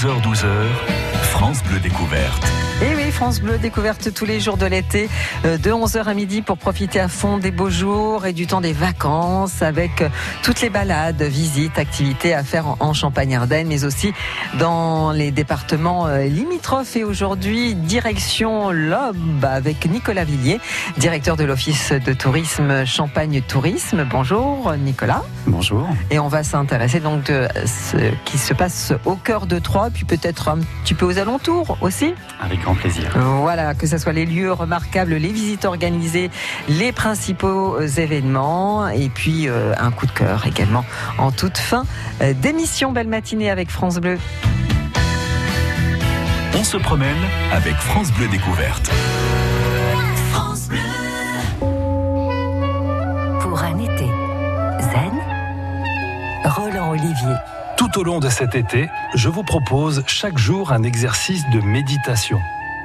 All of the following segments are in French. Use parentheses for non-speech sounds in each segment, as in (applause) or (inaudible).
11h-12h, France Bleu Découverte. France Bleu, découverte tous les jours de l'été, euh, de 11h à midi pour profiter à fond des beaux jours et du temps des vacances avec euh, toutes les balades, visites, activités à faire en Champagne-Ardenne, mais aussi dans les départements euh, limitrophes. Et aujourd'hui, direction l'Aube avec Nicolas Villiers, directeur de l'Office de tourisme Champagne Tourisme. Bonjour Nicolas. Bonjour. Et on va s'intéresser donc de ce qui se passe au cœur de Troyes, puis peut-être un petit peu aux alentours aussi. Avec grand plaisir. Voilà, que ce soit les lieux remarquables, les visites organisées, les principaux euh, événements, et puis euh, un coup de cœur également en toute fin euh, d'émission. Belle matinée avec France Bleu. On se promène avec France Bleu Découverte. Pour un été zen, Roland Olivier. Tout au long de cet été, je vous propose chaque jour un exercice de méditation.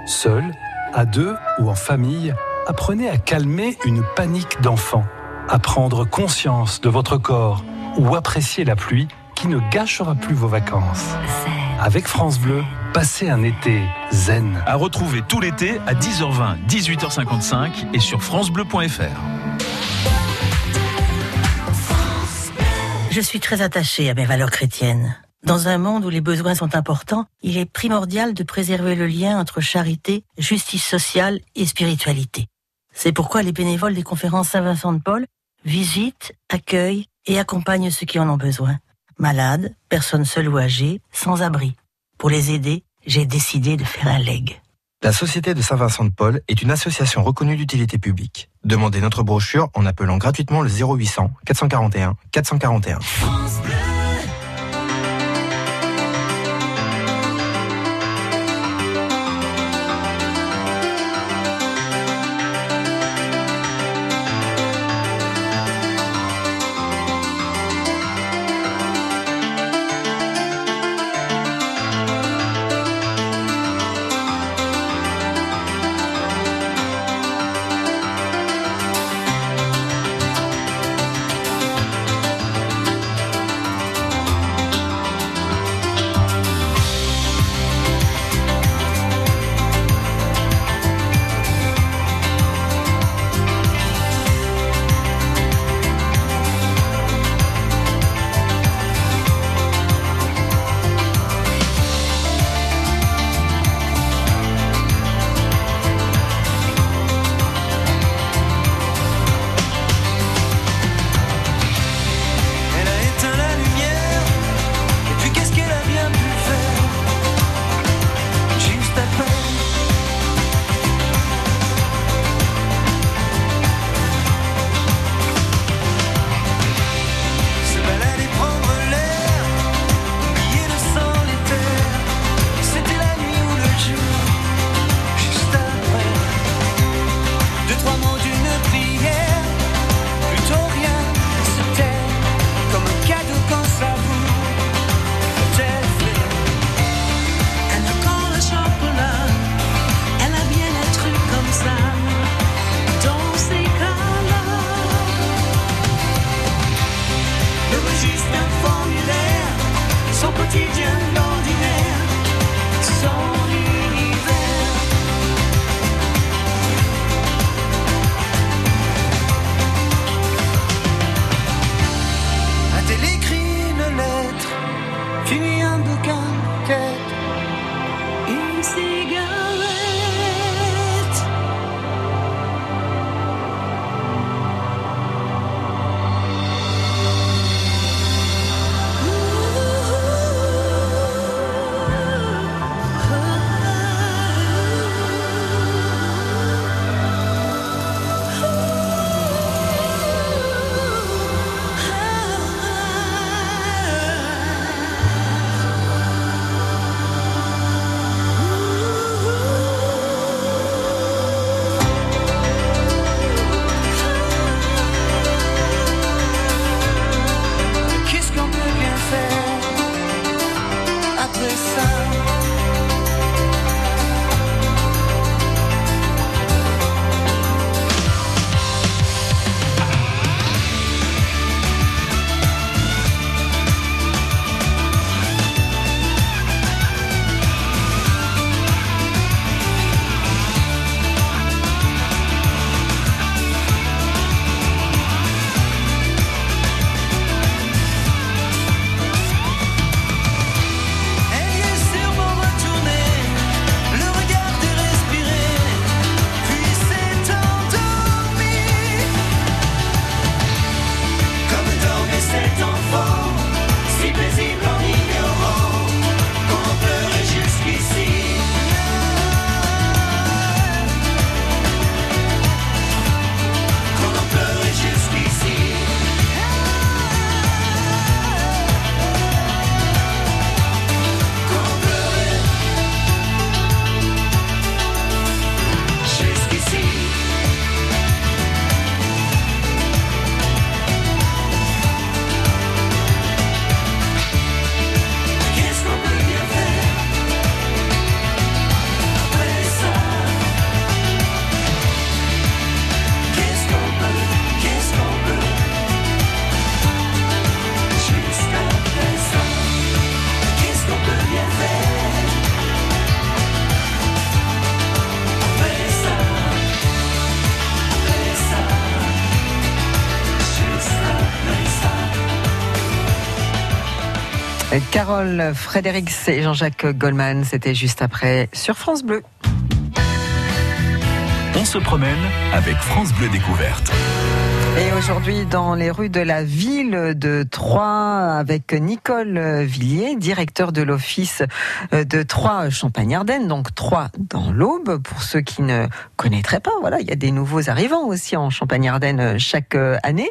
Seul, à deux ou en famille, apprenez à calmer une panique d'enfant, à prendre conscience de votre corps ou apprécier la pluie qui ne gâchera plus vos vacances. Avec France Bleu, passez un été zen. À retrouver tout l'été à 10h20, 18h55 et sur FranceBleu.fr. Je suis très attachée à mes valeurs chrétiennes. Dans un monde où les besoins sont importants, il est primordial de préserver le lien entre charité, justice sociale et spiritualité. C'est pourquoi les bénévoles des conférences Saint-Vincent de Paul visitent, accueillent et accompagnent ceux qui en ont besoin. Malades, personnes seules ou âgées, sans abri. Pour les aider, j'ai décidé de faire un leg. La Société de Saint-Vincent de Paul est une association reconnue d'utilité publique. Demandez notre brochure en appelant gratuitement le 0800 441 441. Carole Frédéric et Jean-Jacques Goldman, c'était juste après sur France Bleu. On se promène avec France Bleu Découverte. Et aujourd'hui, dans les rues de la ville de Troyes, avec Nicole Villiers, directeur de l'office de Troyes Champagne-Ardenne, donc Troyes dans l'Aube, pour ceux qui ne connaîtraient pas. Voilà, il y a des nouveaux arrivants aussi en Champagne-Ardenne chaque année.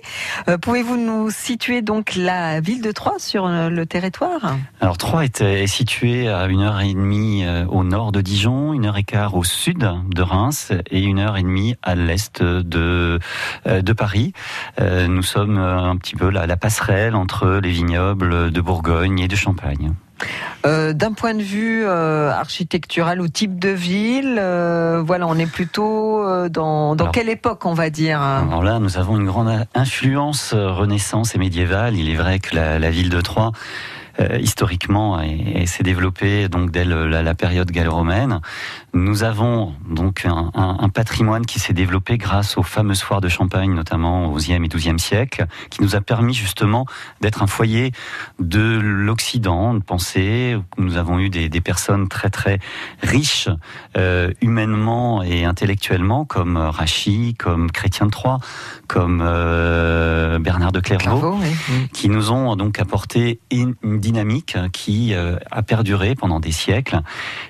Euh, Pouvez-vous nous situer donc la ville de Troyes sur le territoire? Alors Troyes est, est située à une heure et demie euh, au nord de Dijon, une heure et quart au sud de Reims et une heure et demie à l'est de, euh, de Paris. Euh, nous sommes euh, un petit peu la, la passerelle entre les vignobles de Bourgogne et de Champagne. Euh, D'un point de vue euh, architectural ou type de ville, euh, voilà, on est plutôt dans, dans Alors- quelle époque, on va dire hein? Alors là, nous avons une grande influence renaissance et médiévale. Il est vrai que la, la ville de Troyes, historiquement, est- est- s'est développée donc dès le- la, la période gallo-romaine. Nous avons donc un, un- un patrimoine qui s'est développé grâce aux fameuses foires de Champagne, notamment au XIe et XIIe siècle, qui nous a permis justement d'être un foyer de l'Occident, de penser. Nous avons eu des, des personnes très très riches euh, humainement et intellectuellement, comme Rachy, comme Chrétien de Troyes, comme euh, Bernard de Clairvaux, Clairvaux, oui. Qui nous ont donc apporté une, une dynamique qui euh, a perduré pendant des siècles,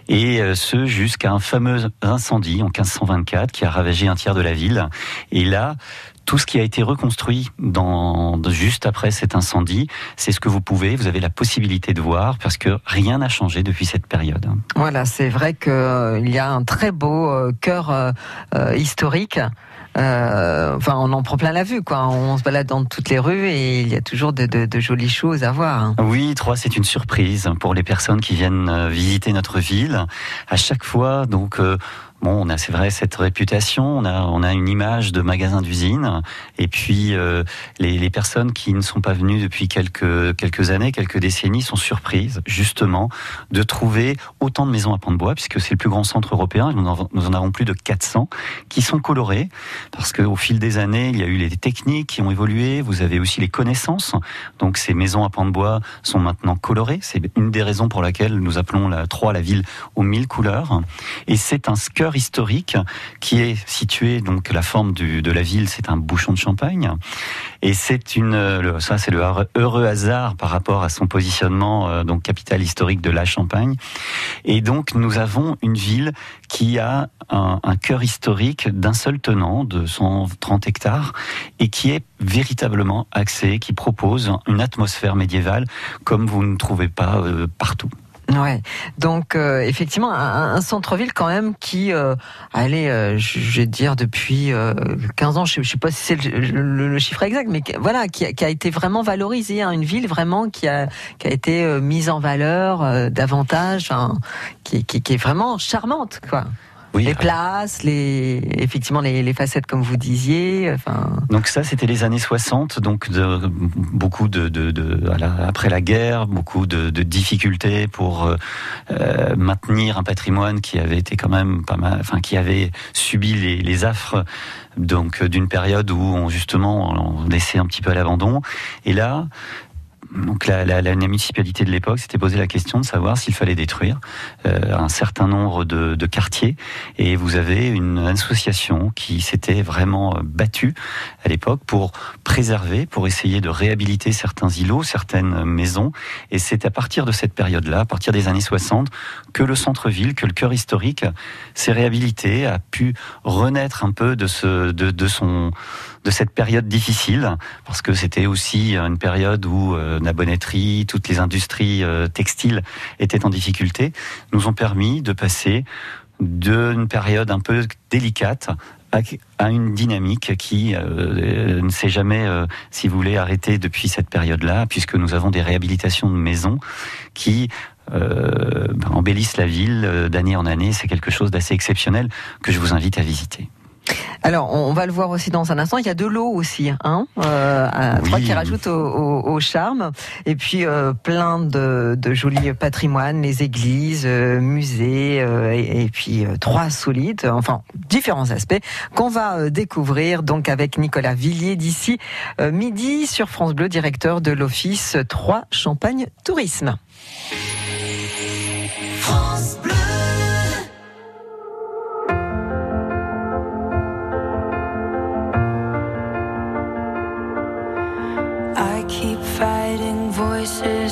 et ce jusqu'à un fameux incendie en 1524 qui a ravagé un tiers de la ville. Et là, tout ce qui a été reconstruit dans, juste après cet incendie, c'est ce que vous pouvez, vous avez la possibilité de voir, parce que rien n'a changé depuis cette période. Voilà, c'est vrai qu'il y a un très beau euh, cœur euh, euh, historique. Euh, enfin, on en prend plein la vue, quoi. On se balade dans toutes les rues et il y a toujours de, de- de jolies choses à voir. Oui, Troyes, c'est une surprise pour les personnes qui viennent euh, visiter notre ville. À chaque fois, donc, euh, bon, on a, c'est vrai, cette réputation, on a, on a une image de magasin d'usine, et puis euh, les, personnes qui ne sont pas venues depuis quelques quelques années, quelques décennies, sont surprises justement de trouver autant de maisons à pans de bois, puisque c'est le plus grand centre européen. Nous en, avons plus de 400 qui sont colorés, parce qu'au fil des années, il y a eu les techniques qui ont évolué. Vous avez aussi les connaissances. Donc ces maisons à pans de bois sont maintenant colorées. C'est une des raisons pour laquelle nous appelons la Troyes la ville aux mille couleurs. Et c'est un cœur historique qui est situé donc la forme de la ville, c'est un bouchon de champagne. Et c'est une, ça c'est le heureux- hasard par rapport à son positionnement euh, donc capitale historique de la Champagne. Et donc nous avons une ville qui a un, un cœur historique d'un seul tenant de 130 hectares et qui est véritablement axé, qui propose une atmosphère médiévale comme vous ne trouvez pas euh, partout. Ouais. Donc euh, effectivement un, un centre-ville quand même qui, euh, allez, euh, je vais dire depuis euh, 15 ans, je, je sais pas si c'est le, le- le chiffre exact, mais voilà, qui a, qui a été vraiment valorisé, hein, une ville vraiment qui a qui a été euh, mise en valeur euh, davantage, hein, qui, qui, qui est vraiment charmante, quoi. Oui, les places, les effectivement les, les facettes comme vous disiez, enfin. Donc ça, c'était les années 60, donc de, beaucoup de, de, de- à la- après la guerre, beaucoup de, de difficultés pour euh, euh, maintenir un patrimoine qui avait été quand même pas mal, enfin qui avait subi les, les affres donc euh, d'une période où on justement on laissait un petit peu à l'abandon. Et là. Donc la, la, la municipalité de l'époque s'était posé la question de savoir s'il fallait détruire euh, un certain nombre de, de quartiers et vous avez une association qui s'était vraiment euh, battue à l'époque pour préserver, pour essayer de réhabiliter certains îlots, certaines maisons. Et c'est à partir de cette période-là, à partir des années 60, que le centre-ville, que le cœur historique s'est réhabilité, a pu renaître un peu de, ce, de, de son de cette période difficile, parce que c'était aussi une période où euh, la bonneterie, toutes les industries euh, textiles étaient en difficulté, nous ont permis de passer d'une période un peu délicate à- une dynamique qui euh, ne s'est jamais, euh, si vous voulez, arrêtée depuis cette période-là, puisque nous avons des réhabilitations de maisons qui ben, embellissent la ville d'année en année. C'est quelque chose d'assez exceptionnel que je vous invite à visiter. Alors, on va le voir aussi dans un instant. Il y a de l'eau aussi, hein, euh, à Oui. trois qui rajoute au, au- au charme. Et puis euh, plein de, de jolis patrimoines, les églises, euh, musées, euh, et, et puis euh, trois solides. Enfin, différents aspects qu'on va euh, découvrir donc avec Nicolas Villiers d'ici euh, midi sur France Bleu, directeur de l'office 3 Champagne Tourisme. France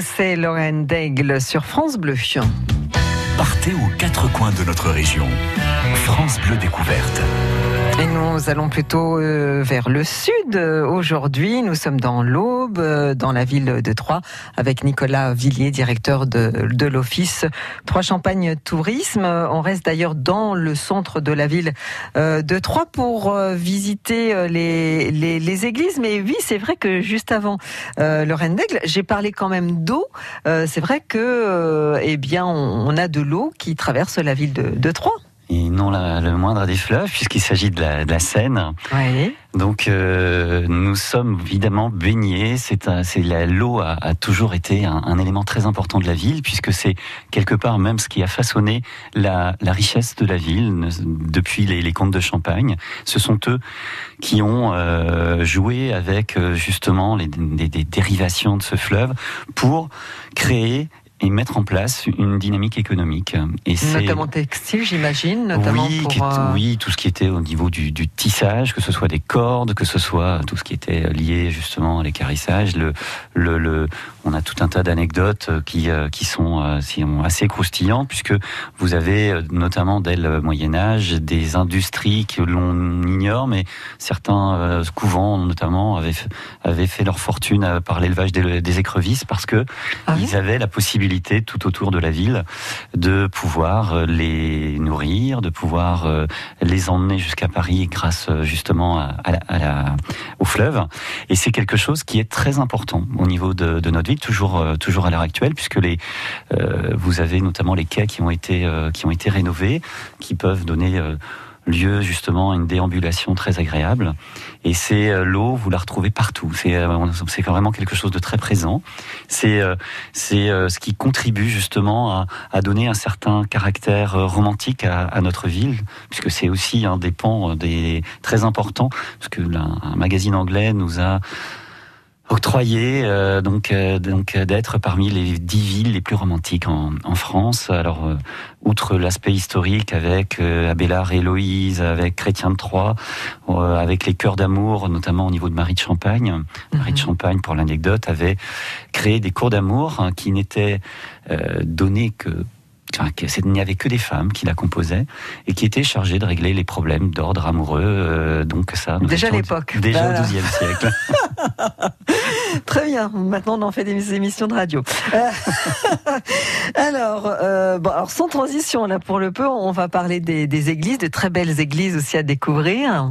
Say Lorraine Daigle sur France Bleu. Partez aux quatre coins de notre région. France Bleu Découverte. Et nous allons plutôt euh, vers le sud euh, aujourd'hui. Nous sommes dans l'Aube, euh, dans la ville de Troyes, avec Nicolas Villiers, directeur de, l'office Troyes Champagne Tourisme. On reste d'ailleurs dans le centre de la ville de Troyes pour visiter les, églises. Mais oui, c'est vrai que juste avant euh, Lorraine d'Aigle, j'ai parlé quand même d'eau. C'est vrai que, eh bien, on, on a de l'eau qui traverse la ville de, de Troyes. Et non la- le moindre des fleuves, puisqu'il s'agit de la, de la Seine. Oui. Donc euh, nous sommes évidemment baignés. C'est l'eau a, a toujours été un, un élément très important de la ville, puisque c'est quelque part même ce qui a façonné la, la richesse de la ville depuis les, les comtes de Champagne. Ce sont eux qui ont euh, joué avec euh, justement les, des, des dérivations de ce fleuve pour créer et mettre en place une dynamique économique. Et Notamment textile, j'imagine, notamment oui, pour... qui est- euh, oui, tout ce qui était au niveau du, du tissage, que ce soit des cordes, que ce soit tout ce qui était lié justement à l'écarissage. Le, le, le- on a tout un tas d'anecdotes euh, qui, euh, qui sont, qui sont assez croustillantes, puisque vous avez notamment dès le Moyen Âge des industries que l'on ignore, mais certains couvents notamment avaient, avaient fait leur fortune par l'élevage des, des écrevisses, parce que Ah oui ils avaient la possibilité tout autour de la ville de pouvoir euh, les nourrir, de pouvoir euh, les emmener jusqu'à Paris grâce euh, justement au fleuve. Et c'est quelque chose qui est très important au niveau de, notre ville, toujours, toujours à l'heure actuelle, puisque vous avez notamment les quais qui ont été, qui ont été rénovés, qui peuvent donner lieu justement à une déambulation très agréable. Et c'est euh, l'eau, vous la retrouvez partout. C'est euh, c'est vraiment quelque chose de très présent. C'est euh, ce qui contribue justement à, donner un certain caractère romantique à, notre ville, puisque c'est aussi un des pans des très importants, parce que un magazine anglais nous a octroyé euh, donc euh, donc euh, d'être parmi les dix villes les plus romantiques en, en France. Alors euh, outre l'aspect historique avec euh, Abélard et Héloïse, avec Chrétien de Troyes, euh, avec les cœurs d'amour, notamment au niveau de Marie de Champagne. Marie de Champagne, pour l'anecdote, avait créé des cours d'amour hein, qui n'étaient euh, donnés que enfin, il n'y avait que des femmes qui la composaient et qui étaient chargées de régler les problèmes d'ordre amoureux. euh, donc ça, Déjà à l'époque. Déjà Voilà. au XIIe siècle. (laughs) (laughs) Très bien. Maintenant, on en fait des émissions de radio. (laughs) Alors, euh, bon, alors, sans transition, là, pour le peu, on va parler des, des églises, de très belles églises aussi à découvrir.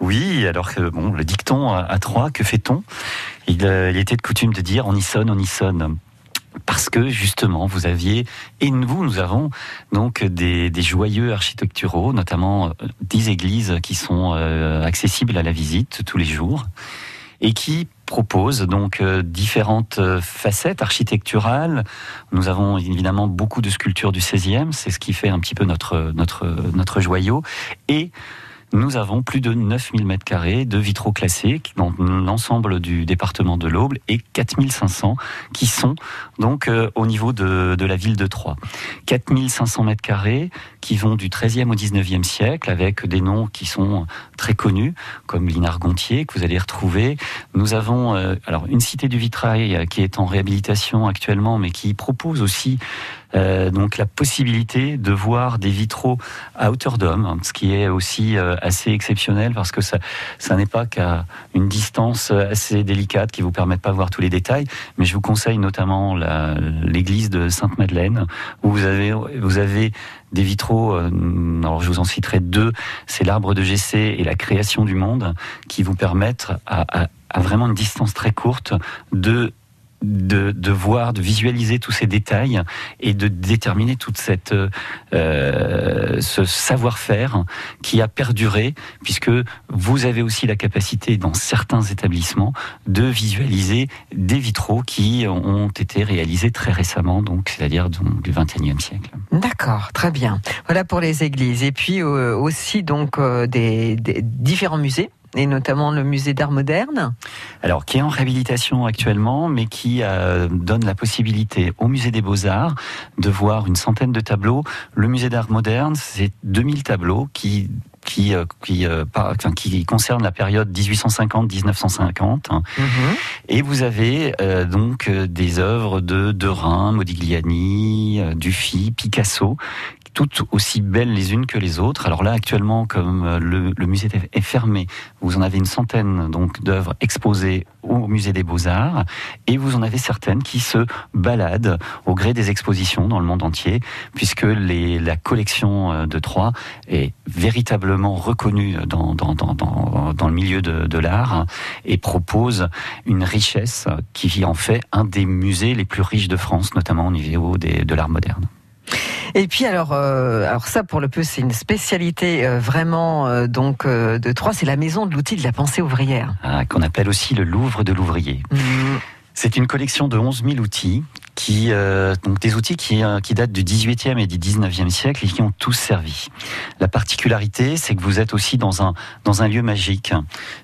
Oui, alors que bon, le dicton à, à Troyes, que fait-on? Il, euh, il était de coutume de dire on y sonne, on y sonne. Parce que justement, vous aviez, et nous, nous avons donc des, joyeux architecturaux, notamment euh, dix églises qui sont euh, accessibles à la visite tous les jours et qui proposent donc euh, différentes euh, facettes architecturales. Nous avons évidemment beaucoup de sculptures du 16e, c'est ce qui fait un petit peu notre, notre, notre joyau. Et nous avons plus de 9000 mètres carrés de vitraux classés dans l'ensemble du département de l'Aube et 4500 qui sont donc euh, au niveau de, la ville de Troyes. 4500 mètres carrés qui vont du 13e au 19e siècle avec des noms qui sont très connus comme Linard Gontier que vous allez retrouver. Nous avons euh, alors une cité du vitrail euh, qui est en réhabilitation actuellement mais qui propose aussi donc la possibilité de voir des vitraux à hauteur d'homme, hein, ce qui est aussi assez exceptionnel parce que ça, ça n'est pas qu'à une distance assez délicate qui vous permet de pas voir tous les détails. Mais je vous conseille notamment la- l'église de Sainte-Madeleine où vous avez, vous des vitraux. euh, alors je vous en citerai deux. C'est l'arbre de Gessé et la création du monde qui vous permettent à vraiment une distance très courte de de, voir, de visualiser tous ces détails et de déterminer toute cette euh, ce savoir-faire qui a perduré puisque vous avez aussi la capacité dans certains établissements de visualiser des vitraux qui ont été réalisés très récemment donc c'est-à-dire du 21e siècle. D'accord, très bien. Voilà pour les églises. Et puis euh, aussi donc euh, des différents musées, et notamment le musée d'art moderne. Alors, qui est en réhabilitation actuellement, mais qui euh, donne la possibilité au musée des Beaux-Arts de voir une centaine de tableaux. Le musée d'art moderne, c'est 2000 tableaux qui qui, euh, qui, euh, par- qui concernent la période 1850-1950. hein. Et vous avez euh, donc des œuvres de Derain, Modigliani, Dufy, Picasso, toutes aussi belles les unes que les autres. Alors là, actuellement, comme euh, le, musée est fermé, vous en avez une centaine donc d'œuvres exposées au musée des Beaux-Arts, et vous en avez certaines qui se baladent au gré des expositions dans le monde entier, puisque la collection euh, de Troyes est véritablement reconnue dans, dans, le milieu de, l'art et propose une richesse qui en fait un des musées les plus riches de France, notamment au niveau de l'art moderne. Et puis alors, euh, alors ça pour le peu c'est une spécialité euh, vraiment euh, donc euh, de Troyes, c'est la maison de l'outil de la pensée ouvrière. Ah, qu'on appelle aussi le Louvre de l'ouvrier. Mmh. C'est une collection de 11 000 outils qui euh, donc des outils qui, euh, qui datent du 18e et du 19e siècle et qui ont tous servi. La particularité, c'est que vous êtes aussi dans un dans un lieu magique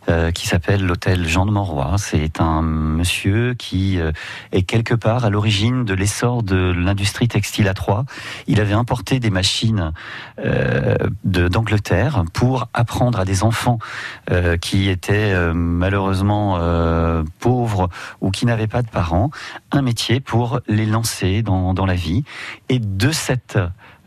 euh, qui s'appelle l'hôtel Jean de Monroy. C'est un monsieur qui est quelque part à l'origine de l'essor de l'industrie textile à Troyes. Il avait importé des machines d'Angleterre pour apprendre à des enfants qui étaient malheureusement euh, ou qui n'avaient pas de parents un métier pour les lancer dans, dans la vie. Et de cette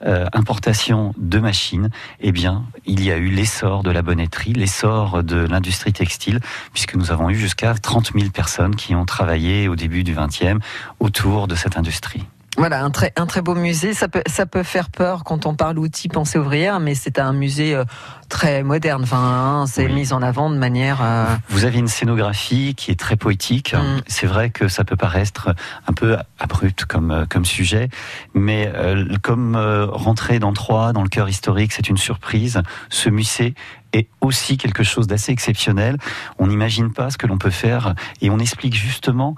euh, importation de machines, eh bien, il y a eu l'essor de la bonnetterie, l'essor de l'industrie textile, puisque nous avons eu jusqu'à 30 000 personnes qui ont travaillé au début du 20e autour de cette industrie. Voilà, un très, un très beau musée. Ça peut, ça peut faire peur quand on parle outils pensée ouvrière, mais c'est un musée euh, très moderne. Enfin, hein, c'est Oui. mis en avant de manière. euh, Vous avez une scénographie qui est très poétique. Mm. C'est vrai que ça peut paraître un peu abrupt comme, euh, comme sujet, mais euh, comme euh, rentrer dans Troyes, dans le cœur historique, c'est une surprise. Ce musée est aussi quelque chose d'assez exceptionnel. On n'imagine pas ce que l'on peut faire et on explique justement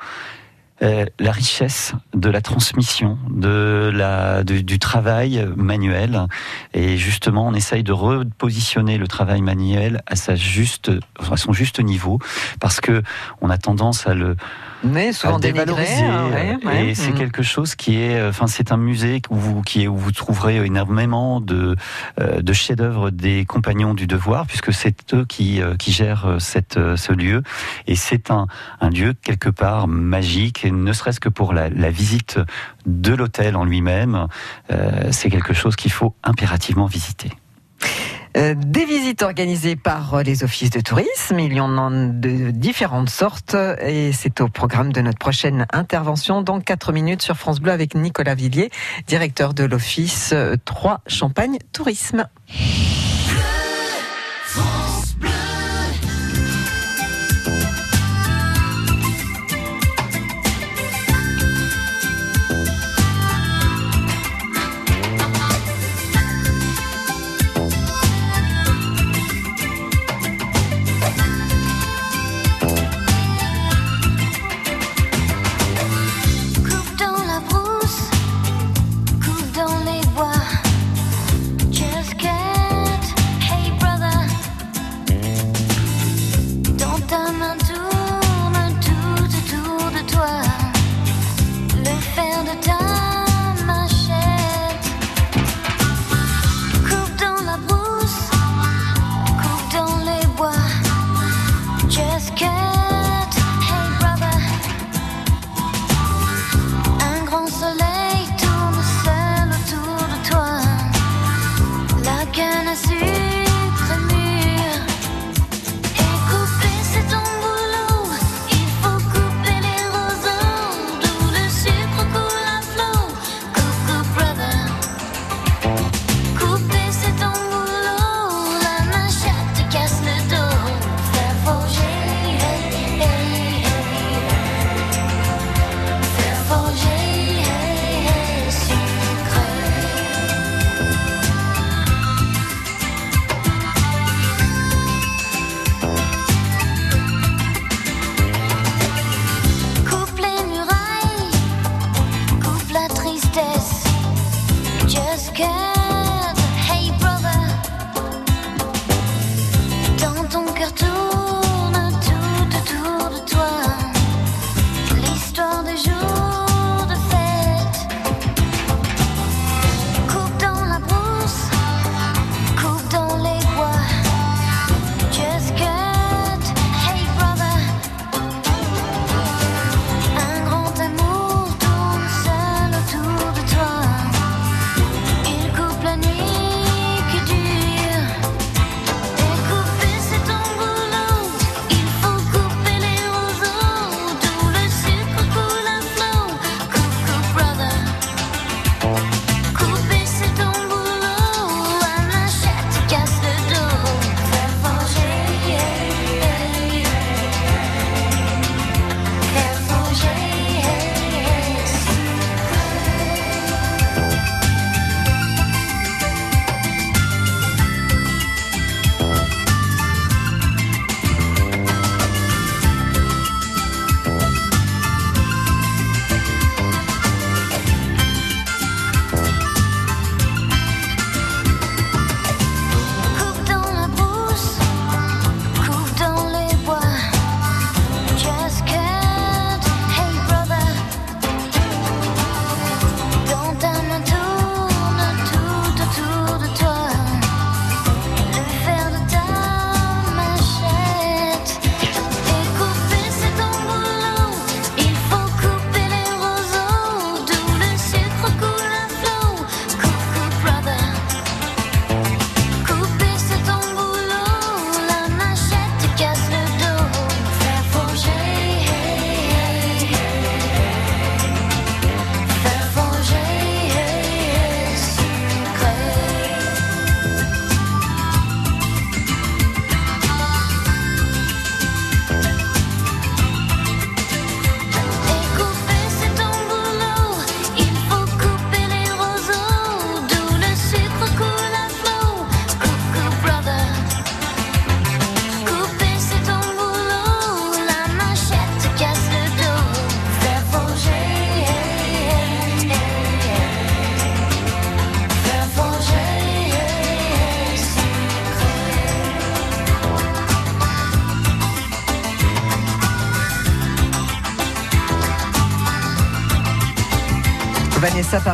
euh, la richesse de la transmission, de la, du travail manuel. Et justement, on essaye de repositionner le travail manuel à, sa juste, à son juste niveau, parce que on a tendance à le mais souvent dénigré. hein, ouais, ouais. Et c'est Mm. quelque chose qui est, euh, enfin, c'est un musée où vous, qui est, où vous trouverez énormément de, euh, de chefs-d'œuvre des compagnons du devoir, puisque c'est eux qui, euh, qui gèrent cette, ce lieu. Et c'est un, un lieu quelque part magique, et ne serait-ce que pour la, la visite de l'hôtel en lui-même, euh, c'est quelque chose qu'il faut impérativement visiter. Euh, des visites organisées par euh, les offices de tourisme. Il y en a de différentes sortes et c'est au programme de notre prochaine intervention dans 4 minutes sur France Bleu avec Nicolas Villiers, directeur de l'office euh, 3 Champagne Tourisme. Can I see?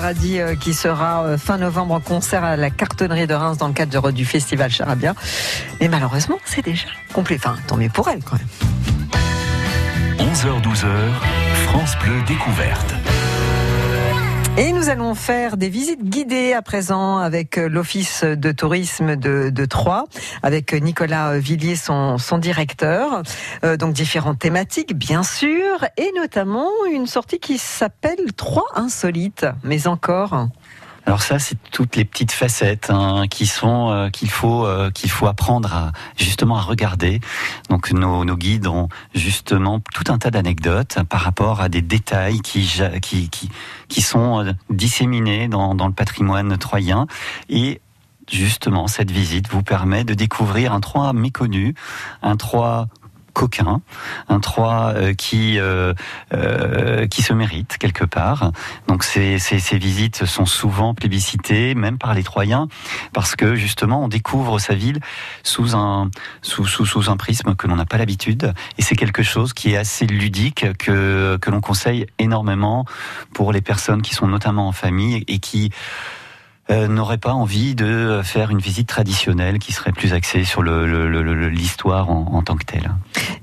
Paradis euh, qui sera euh, fin novembre en concert à la cartonnerie de Reims dans le cadre du festival Charabia. Mais malheureusement, c'est déjà complet. Enfin, tant mieux pour elle quand même. 11h-12h, France Bleu découverte. Et nous allons faire des visites guidées à présent avec euh, l'Office de tourisme de, Troyes, avec Nicolas Villiers, son, directeur. Euh, donc différentes thématiques, bien sûr, et notamment une sortie qui s'appelle Troyes insolites. Mais encore. Alors ça, c'est toutes les petites facettes hein, qui sont euh, qu'il faut euh, qu'il faut apprendre à justement à regarder. Donc nos, nos guides ont justement tout un tas d'anecdotes par rapport à des détails qui qui qui, qui sont euh, disséminés dans, dans le patrimoine troyen et Justement, cette visite vous permet de découvrir un Troyes méconnu, un Troyes coquin, un Troyes euh, qui euh, euh, qui se mérite quelque part. Donc ces, ces, ces visites sont souvent plébiscitées, même par les Troyens, parce que justement on découvre sa ville sous un sous sous, sous un prisme que l'on n'a pas l'habitude, et c'est quelque chose qui est assez ludique que que l'on conseille énormément pour les personnes qui sont notamment en famille et qui euh, n'auraient pas envie de faire une visite traditionnelle qui serait plus axée sur le- le- le- le- l'histoire en, en tant que telle.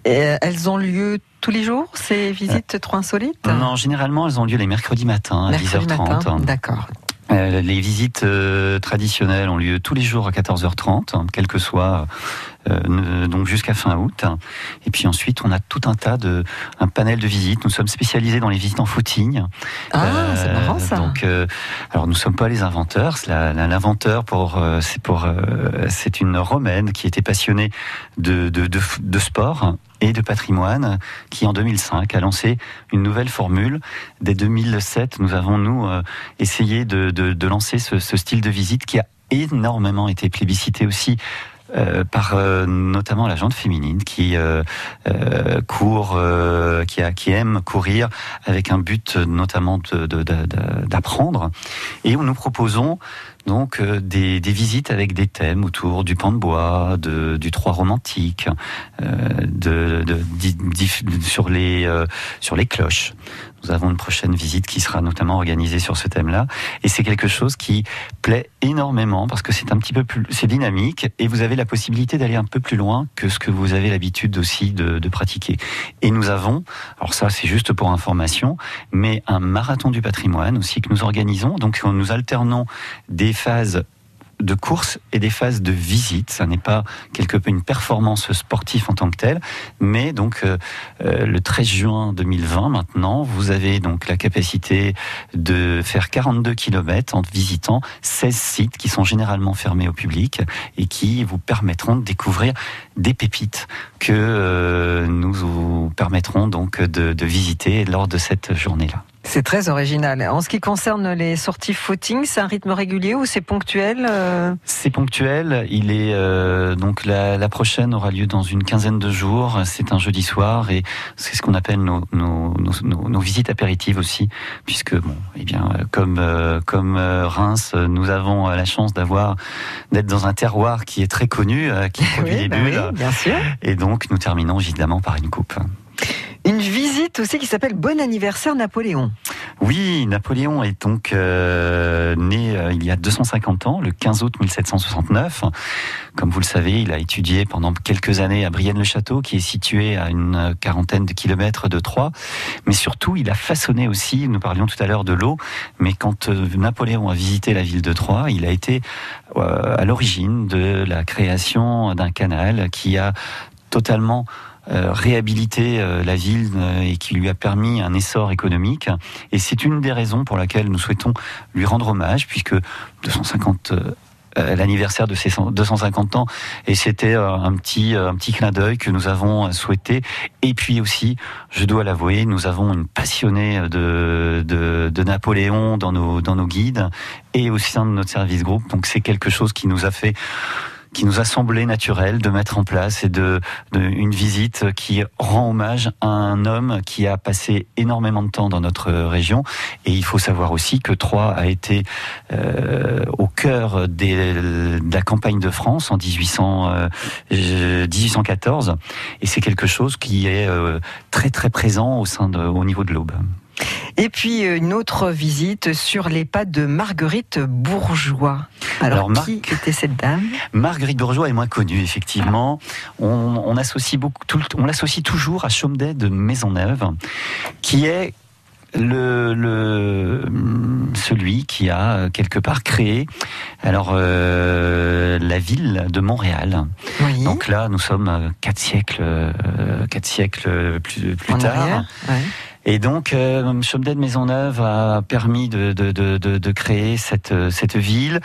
Et, euh, elles ont lieu tous les jours, ces visites trop insolites? Non, généralement, elles ont lieu les mercredis matins à Mercredi 10h30. matin, D'accord. Euh, les visites euh, traditionnelles ont lieu tous les jours à 14h30, hein, quel que soit, euh, donc jusqu'à fin août. Et puis ensuite, on a tout un tas de, un panel de visites. Nous sommes spécialisés dans les visites en footing. Ah, Euh, c'est marrant ça. Donc, euh, alors nous sommes pas les inventeurs. L'inventeur pour, euh, c'est pour, euh, c'est une romaine qui était passionnée de, de, de sport et de patrimoine, qui en 2005 a lancé une nouvelle formule. Dès 2007, nous avons nous euh, essayé de, de, de lancer ce, ce style de visite qui a énormément été plébiscité aussi. euh, par euh, notamment la jante féminine qui euh, euh, court, euh, qui, a, qui aime courir avec un but notamment d'apprendre. Et nous proposons donc euh, des, des visites avec des thèmes autour du pan de bois, de, du Troie romantique, euh, de, de- sur les euh, sur les cloches. Nous avons une prochaine visite qui sera notamment organisée sur ce thème-là, et c'est quelque chose qui plaît énormément parce que c'est un petit peu plus, c'est dynamique et vous avez la possibilité d'aller un peu plus loin que ce que vous avez l'habitude aussi de, de pratiquer. Et nous avons, alors ça c'est juste pour information, mais un marathon du patrimoine aussi que nous organisons. Donc nous alternons des phases de course et des phases de visite. Ça n'est pas quelque peu une performance sportive en tant que telle, mais donc euh, euh, le 13 juin 2020 maintenant, vous avez donc la capacité de faire 42 km en visitant 16 sites qui sont généralement fermés au public et qui vous permettront de découvrir des pépites que euh, nous vous permettrons donc de, de visiter lors de cette journée-là. C'est très original. En ce qui concerne les sorties footing, c'est un rythme régulier ou c'est ponctuel euh? C'est ponctuel. Il est euh, donc la, la prochaine aura lieu dans une quinzaine de jours. C'est un jeudi soir et c'est ce qu'on appelle nos, nos, nos, nos- nos visites apéritives aussi, puisque bon, eh bien comme euh, comme Reims, nous avons la chance d'avoir d'être dans un terroir qui est très connu, qui (laughs) produit Oui, des bah bulles, bien sûr. et donc nous terminons évidemment par une coupe. Une visite aussi qui s'appelle Bon anniversaire Napoléon. Oui, Napoléon est donc euh, né euh, il y a 250 ans, le 15 août 1769. Comme vous le savez, il a étudié pendant quelques années à Brienne-le-Château, qui est situé à une quarantaine de kilomètres de Troyes. Mais surtout, il a façonné aussi, nous parlions tout à l'heure de l'eau, mais quand euh, Napoléon a visité la ville de Troyes, il a été à l'origine de la création d'un canal qui a totalement réhabilité euh, la ville euh, et qui lui a permis un essor économique. Et c'est une des raisons pour laquelle nous souhaitons lui rendre hommage, puisque 250 euh, euh, l'anniversaire de ses 100 250 ans et c'était euh, un petit euh, un petit clin d'œil que nous avons euh, souhaité et puis aussi je dois l'avouer nous avons une passionnée de, de de Napoléon dans nos dans nos guides et au sein de notre service groupe donc c'est quelque chose qui nous a fait qui nous a semblé naturel de mettre en place et de, de une visite qui rend hommage à un homme qui a passé énormément de temps dans notre région. Et il faut savoir aussi que Troyes a été euh, au cœur des, de la campagne de France en 1800, euh, 1814. Et c'est quelque chose qui est euh, très très présent au sein de, au niveau de l'Aube. Et puis euh, une autre visite sur les pas de Marguerite Bourgeois. Alors, Alors, Mar- qui était cette dame? Marguerite Bourgeois est moins connue, effectivement. On, on associe beaucoup, tout on l'associe toujours à Chaumedet de Maisonneuve, qui est le, le- celui qui a euh, quelque part créé alors euh, la ville de Montréal. Oui. Donc là, nous sommes quatre siècles, quatre siècles plus, tard. arrière. Ouais. Et donc, euh, de Maisonneuve a permis de, de, de, de, de créer cette, euh, cette ville.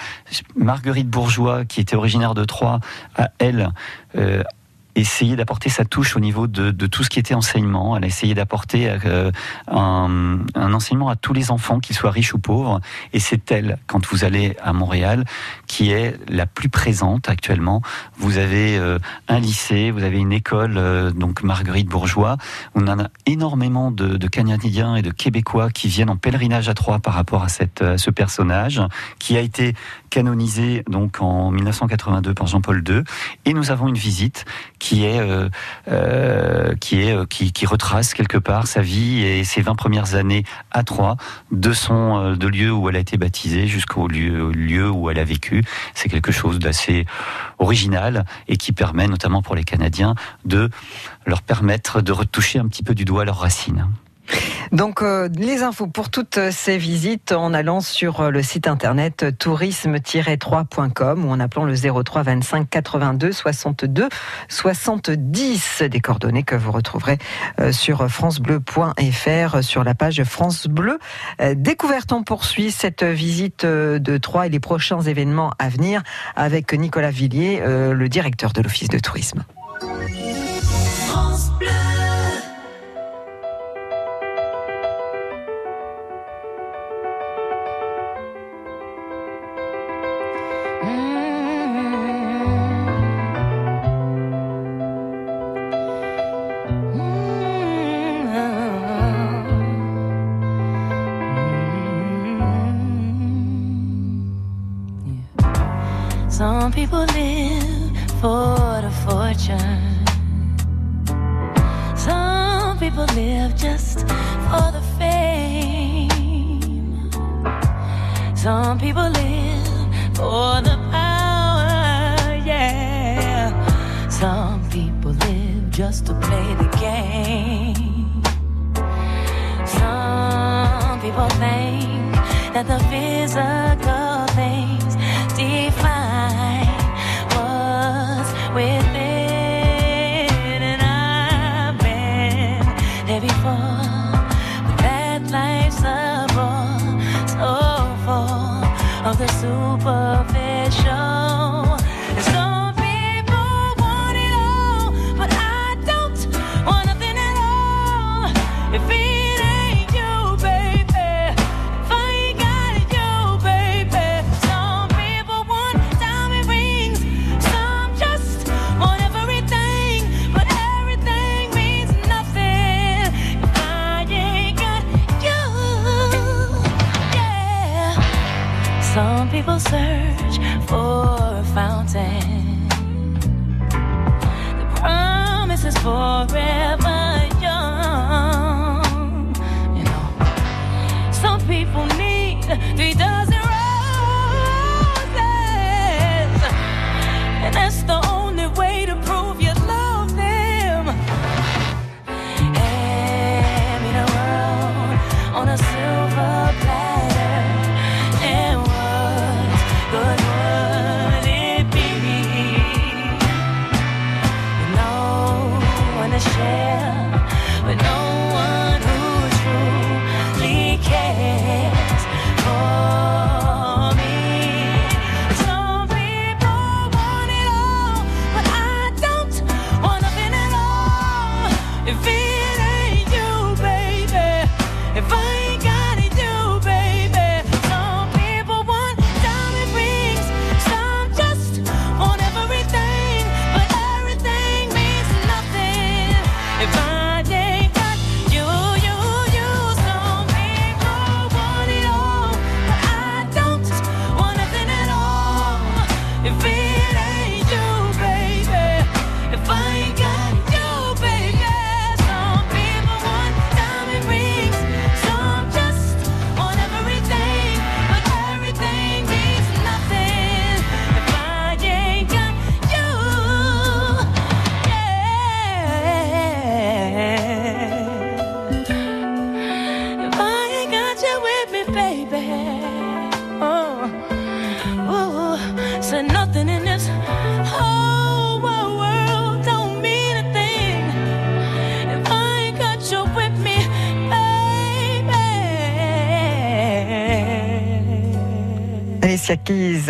Marguerite Bourgeois, qui était originaire de Troyes, a, elle, euh, essayé d'apporter sa touche au niveau de, tout ce qui était enseignement. Elle a essayé d'apporter euh, un, enseignement à tous les enfants, qu'ils soient riches ou pauvres. Et c'est elle, quand vous allez à Montréal, qui est la plus présente actuellement. Vous avez euh, un lycée, vous avez une école, euh, donc Marguerite Bourgeois. On en a énormément de, de Canadiens et de Québécois qui viennent en pèlerinage à Troyes par rapport à euh, ce personnage, qui a été canonisé donc en 1982 par Jean-Paul II. Et nous avons une visite qui est euh, euh, qui est euh, qui, qui retrace quelque part sa vie et ses 20 premières années à Troyes, de son euh, de lieu où elle a été baptisée jusqu'au lieu, lieu où elle a vécu. C'est quelque chose d'assez original et qui permet notamment pour les Canadiens de leur permettre de retoucher un petit peu du doigt leurs racines. Donc euh, les infos pour toutes ces visites en allant sur euh, le site internet tourisme-3.com ou en appelant le 03 25 82 62 70 des coordonnées que vous retrouverez euh, sur francebleu.fr sur la page France Bleu Découverte. On poursuit cette visite de Troyes et les prochains événements à venir avec Nicolas Villiers, le directeur de l'Office de tourisme. Search for a fountain. The promise is forever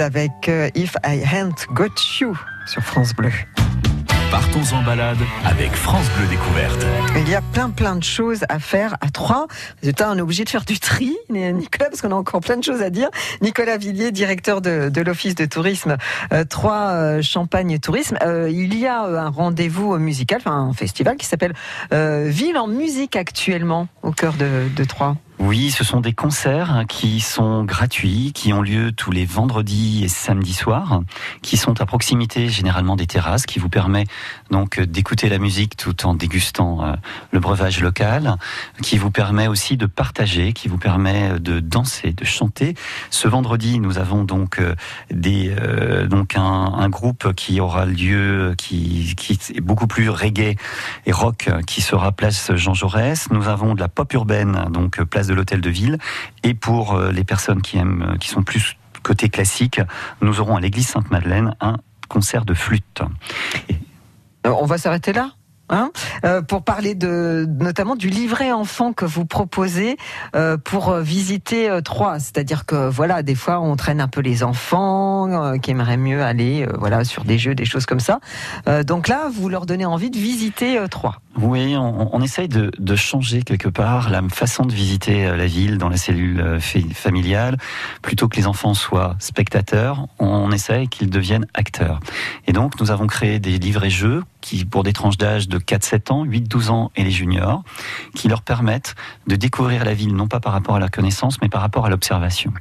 avec euh, If I Hadn't Got You sur France Bleu. Partons en balade avec France Bleu Découverte. Il y a plein plein de choses à faire à Troyes. Résultat, on est obligé de faire du tri, Nicolas, parce qu'on a encore plein de choses à dire. Nicolas Villiers, directeur de, de l'Office de tourisme euh, Troyes euh, Champagne Tourisme. Euh, il y a un rendez-vous musical, enfin un festival qui s'appelle Ville en musique actuellement au cœur de, de Troyes. Oui, ce sont des concerts qui sont gratuits, qui ont lieu tous les vendredis et samedis soirs, qui sont à proximité généralement des terrasses, qui vous permet donc d'écouter la musique tout en dégustant euh, le breuvage local, qui vous permet aussi de partager, qui vous permet de danser, de chanter. Ce vendredi, nous avons donc euh, euh, un, groupe qui aura lieu, qui, qui est beaucoup plus reggae et rock, qui sera place Jean Jaurès. Nous avons de la pop urbaine, donc place l'Hôtel de Ville. Et pour euh, les personnes qui aiment, euh, qui sont plus côté classique, nous aurons à l'église Sainte-Madeleine un concert de flûte. Euh, On va s'arrêter là Hein pour parler de notamment du livret enfant que vous proposez pour visiter euh, Troyes, c'est-à-dire que voilà, des fois on traîne un peu les enfants qui aimeraient mieux aller voilà sur des jeux, des choses comme ça. Donc là, vous leur donnez envie de visiter Troyes. Oui, on, on essaye de, de changer quelque part la façon de visiter euh, la ville dans la cellule euh, fa- familiale. Plutôt que les enfants soient spectateurs, on essaye qu'ils deviennent acteurs. Et donc, nous avons créé des livrets-jeux qui, pour des tranches d'âge de 4-7 ans, 8-12 ans et les juniors, qui leur permettent de découvrir la ville non pas par rapport à la connaissance, mais par rapport à l'observation.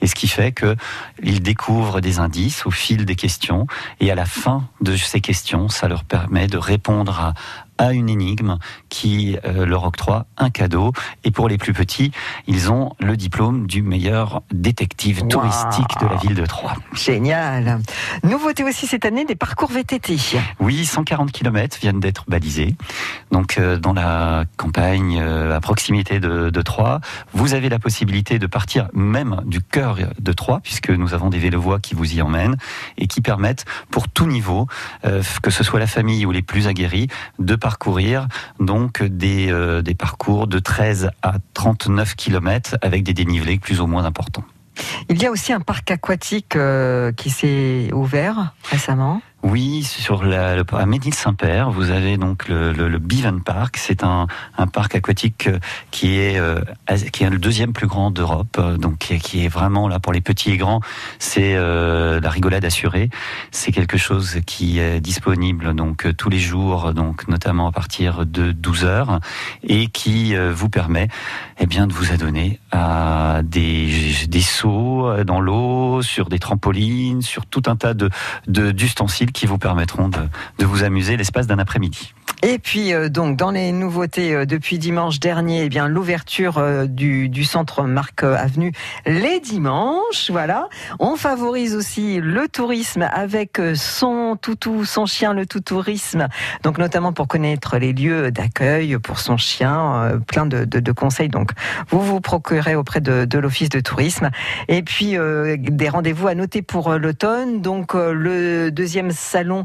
Et ce qui fait que ils découvrent des indices au fil des questions, et à la fin de ces questions, ça leur permet de répondre à, à une énigme qui euh, leur octroie un cadeau. Et pour les plus petits, ils ont le diplôme du meilleur détective Wow. touristique de la ville de Troyes. Génial. Nouveauté aussi cette année des parcours VTT. Oui, 140 km viennent d'être balisés. Donc, euh, dans la campagne, euh, à proximité de, de Troyes, vous avez la possibilité de partir même du cœur de Troyes, puisque nous avons des vélovoies qui vous y emmènent et qui permettent, pour tout niveau, que ce soit la famille ou les plus aguerris, de parcourir donc des, euh, des parcours de 13 à 39 km avec des dénivelés plus ou moins importants. Il y a aussi un parc aquatique euh, qui s'est ouvert récemment. Oui, sur la, à Ménil-Saint-Père, vous avez donc le, le, Park. C'est un, un parc aquatique euh, qui est, euh, qui est le deuxième plus grand d'Europe, euh, donc qui est, vraiment là pour les petits et grands. C'est euh, la rigolade assurée. C'est quelque chose qui est disponible donc tous les jours, donc notamment à partir de 12 heures, et qui vous permet, eh bien, de vous adonner à des, des sauts euh, dans l'eau, sur des trampolines, sur tout un tas de d'ustensiles qui vous permettront de, de vous amuser l'espace d'un après-midi. Et puis euh, donc dans les nouveautés euh, depuis dimanche dernier, eh bien l'ouverture euh, du, du centre Marc euh, Avenue les dimanches, voilà. On favorise aussi le tourisme avec euh, son toutou, son chien, le tout tourisme. Donc notamment pour connaître les lieux d'accueil pour son chien, plein de, de- de conseils. Donc vous vous procurez auprès de, de l'office de tourisme. Et puis des rendez-vous à noter pour l'automne. Donc le deuxième salon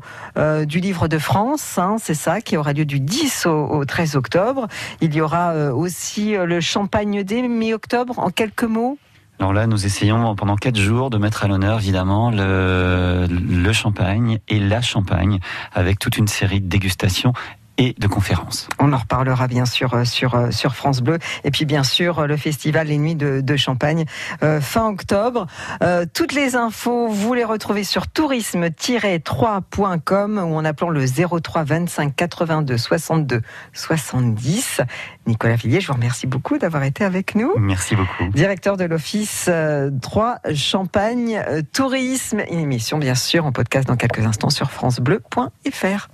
du livre de France, hein, c'est ça, qui aura lieu du 10 au, au 13 octobre. Il y aura euh, aussi euh, le Champagne dès mi-octobre, en quelques mots? Alors là, nous essayons pendant quatre jours de mettre à l'honneur évidemment le champagne et la champagne avec toute une série de dégustations et de conférences. On en reparlera bien sûr euh, sur, euh, sur France Bleu. Et puis bien sûr, euh, le festival Les Nuits de, de Champagne euh, fin octobre. Euh, toutes les infos, vous les retrouvez sur tourisme-3.com ou en appelant le 03 25 82 62 70. Nicolas Villiers, je vous remercie beaucoup d'avoir été avec nous. Merci beaucoup. Directeur de l'Office euh, 3 Champagne Tourisme, une émission bien sûr en podcast dans quelques instants sur francebleu.fr.